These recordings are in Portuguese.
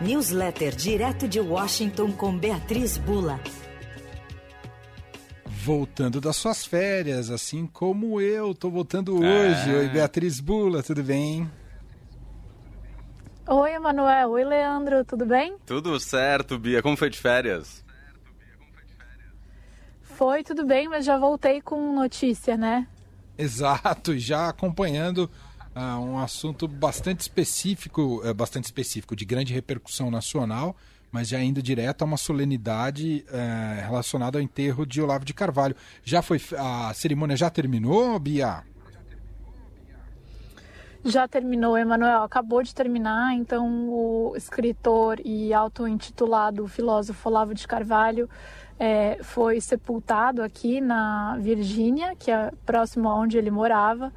Newsletter direto de Washington com Beatriz Bula. Voltando das suas férias, assim como eu, tô voltando hoje. É. Oi, Beatriz Bula, tudo bem? Oi, Emanuel. Oi, Leandro, tudo bem? Tudo certo, Bia. Como foi de férias? Foi tudo bem, mas já voltei com notícia, né? Exato, já acompanhando uh, um assunto bastante específico, uh, bastante específico, de grande repercussão nacional, mas já indo direto a uma solenidade uh, relacionada ao enterro de Olavo de Carvalho. Já foi a cerimônia já terminou, Bia? Já terminou, Emanuel. Acabou de terminar. Então, o escritor e auto-intitulado filósofo Olavo de Carvalho é, foi sepultado aqui na Virgínia, que é próximo a onde ele morava.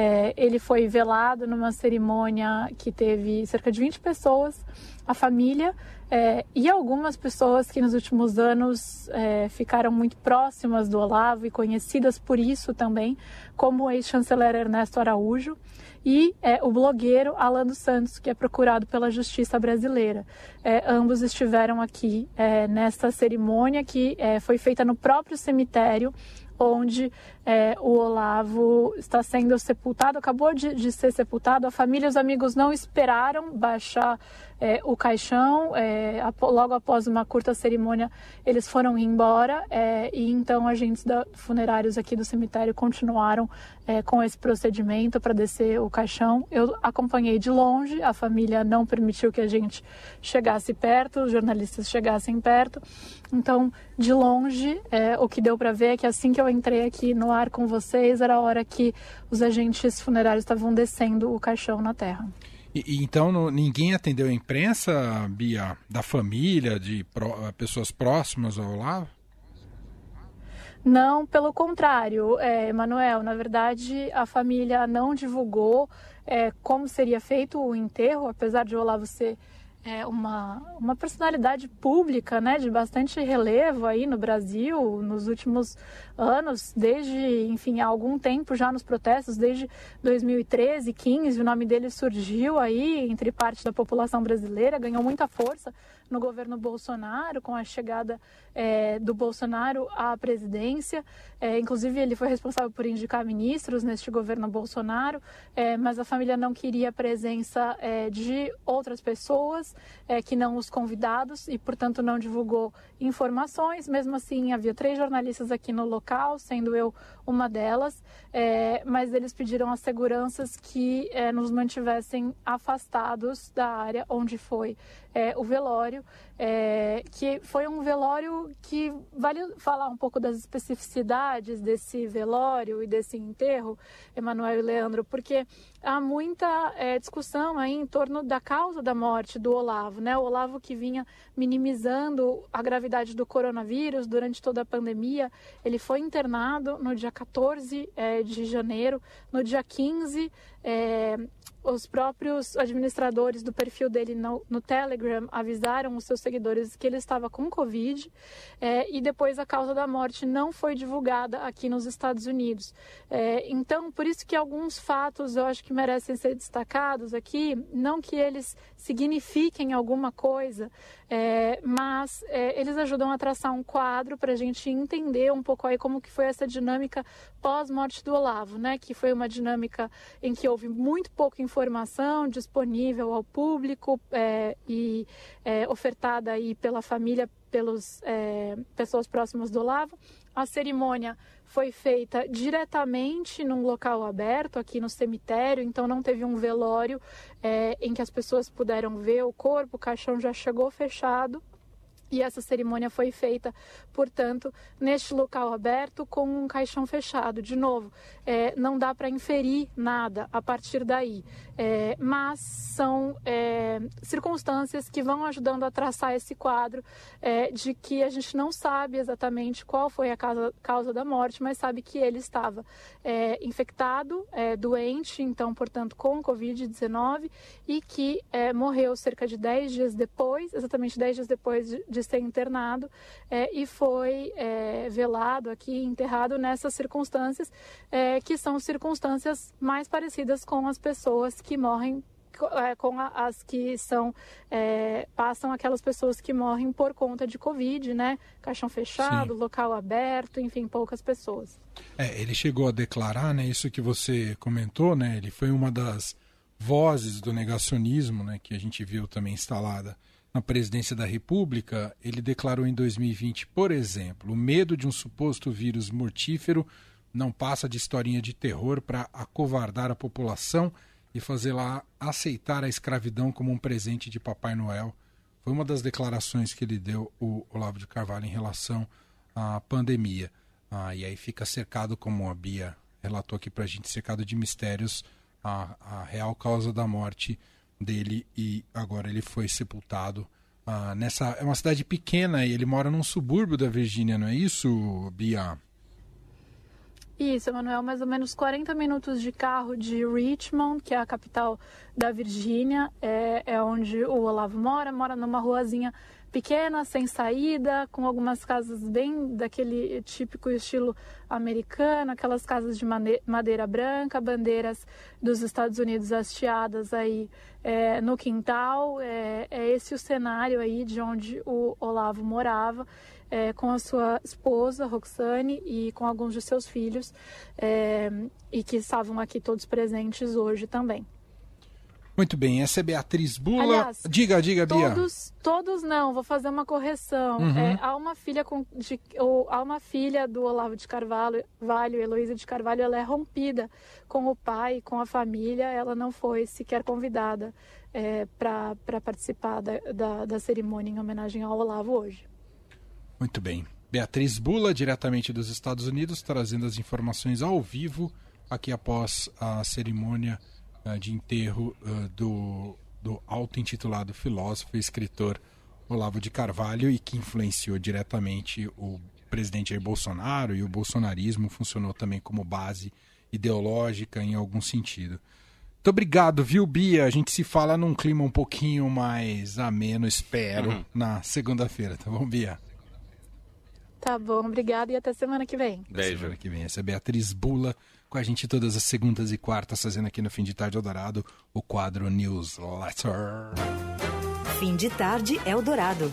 É, ele foi velado numa cerimônia que teve cerca de 20 pessoas, a família é, e algumas pessoas que nos últimos anos é, ficaram muito próximas do Olavo e conhecidas por isso também, como o ex-chanceler Ernesto Araújo e é, o blogueiro Alan dos Santos, que é procurado pela Justiça Brasileira. É, ambos estiveram aqui é, nesta cerimônia que foi feita no próprio cemitério onde é, o Olavo está sendo sepultado, acabou de, de, ser sepultado. A família e os amigos não esperaram baixar é, o caixão. É, logo após uma curta cerimônia, eles foram embora é, e então agentes da, funerários aqui do cemitério continuaram é, com esse procedimento para descer o caixão. Eu acompanhei de longe, a família não permitiu que a gente chegasse perto, os jornalistas chegassem perto. Então, de longe, é, o que deu para ver é que assim que eu entrei aqui no ar com vocês, era a hora que os agentes funerários estavam descendo o caixão na terra. E, então no, ninguém atendeu a imprensa, Bia, da família, de pro, pessoas próximas ao Olavo? Não, pelo contrário, é, Manuel. Na verdade, a família não divulgou é, como seria feito o enterro, apesar de o Olavo ser é, uma, uma personalidade pública, né, de bastante relevo aí no Brasil nos últimos anos, desde, enfim, há algum tempo já nos protestos, desde 2013, 15, o nome dele surgiu aí entre parte da população brasileira, ganhou muita força no governo Bolsonaro, com a chegada é, do Bolsonaro à presidência. É, inclusive, ele foi responsável por indicar ministros neste governo Bolsonaro, é, mas a família não queria a presença é, de outras pessoas é, que não os convidados e, portanto, não divulgou informações. Mesmo assim, havia três jornalistas aqui no local, sendo eu uma delas, é, mas eles pediram às seguranças que nos mantivessem afastados da área onde foi o velório velório, é, que foi um velório que vale falar um pouco das especificidades desse velório e desse enterro, Emanuel e Leandro, porque há muita é, discussão aí em torno da causa da morte do Olavo, né? O Olavo que vinha minimizando a gravidade do coronavírus durante toda a pandemia, ele foi internado no dia 14 é, de janeiro, no dia 15 é, os próprios administradores do perfil dele no, no, Telegram avisaram os seus seguidores que ele estava com Covid é, e depois a causa da morte não foi divulgada aqui nos Estados Unidos. É, então, por isso que alguns fatos eu acho que merecem ser destacados aqui, não que eles signifiquem alguma coisa, é, mas é, eles ajudam a traçar um quadro para a gente entender um pouco aí como que foi essa dinâmica pós-morte do Olavo, né? Que foi uma dinâmica em que houve muito pouca informação disponível ao público é, e é, ofertada aí pela família, pelas é, pessoas próximas do Olavo. A cerimônia foi feita diretamente num local aberto, aqui no cemitério, então não teve um velório é, em que as pessoas puderam ver o corpo, o caixão já chegou fechado. E essa cerimônia foi feita, portanto, neste local aberto com um caixão fechado. De novo, é, não dá para inferir nada a partir daí, é, mas são é, circunstâncias que vão ajudando a traçar esse quadro é, de que a gente não sabe exatamente qual foi a causa, causa da morte, mas sabe que ele estava é, infectado, é, doente, então, portanto, com Covid-19 e que morreu cerca de 10 dias depois, exatamente 10 dias depois de de ser internado é, e foi é, velado aqui, enterrado nessas circunstâncias, é, que são circunstâncias mais parecidas com as pessoas que morrem é, com a, as que são é, passam aquelas pessoas que morrem por conta de Covid, né? Caixão fechado, Sim. local aberto, enfim, poucas pessoas. É, ele chegou a declarar, né? Isso que você comentou, né? Ele foi uma das vozes do negacionismo, né? Que a gente viu também instalada na presidência da República. Ele declarou em 2020, por exemplo, o medo de um suposto vírus mortífero não passa de historinha de terror para acovardar a população e fazê-la aceitar a escravidão como um presente de Papai Noel. Foi uma das declarações que ele deu, o Olavo de Carvalho, em relação à pandemia. Ah, e aí fica cercado, como a Bia relatou aqui para a gente, cercado de mistérios, a, a, real causa da morte dele e agora ele foi sepultado ah, nessa. É uma cidade pequena e ele mora num subúrbio da Virgínia, não é isso, Bia? Isso, Emanuel, mais ou menos 40 minutos de carro de Richmond, que é a capital da Virgínia, é, é onde o Olavo mora, mora numa ruazinha pequena, sem saída, com algumas casas bem daquele típico estilo americano, aquelas casas de madeira branca, bandeiras dos Estados Unidos hasteadas aí é, no quintal. É, é, esse o cenário aí de onde o Olavo morava. É, com a sua esposa, Roxane, e com alguns de seus filhos, é, e que estavam aqui todos presentes hoje também. Muito bem, essa é Beatriz Bula. Aliás, diga, diga, Bia. Todos, todos não, vou fazer uma correção. Uhum. É, há, uma filha com, de, ou, há uma filha do Olavo de Carvalho, Valho, Heloísa de Carvalho, ela é rompida com o pai, com a família, ela não foi sequer convidada é, para participar da, da, da cerimônia em homenagem ao Olavo hoje. Muito bem. Beatriz Bula, diretamente dos Estados Unidos, trazendo as informações ao vivo aqui após a cerimônia uh, de enterro uh, do, do auto-intitulado filósofo e escritor Olavo de Carvalho e que influenciou diretamente o presidente Jair Bolsonaro e o bolsonarismo funcionou também como base ideológica em algum sentido. Muito obrigado, viu, Bia? A gente se fala num clima um pouquinho mais ameno, espero, uhum. na segunda-feira, tá bom, Bia? Tá bom, obrigado e até semana que vem. Beijo. Semana que vem. Essa é a Beatriz Bula com a gente todas as segundas e quartas, fazendo aqui no Fim de Tarde Eldorado o quadro Newsletter. Fim de Tarde Eldorado.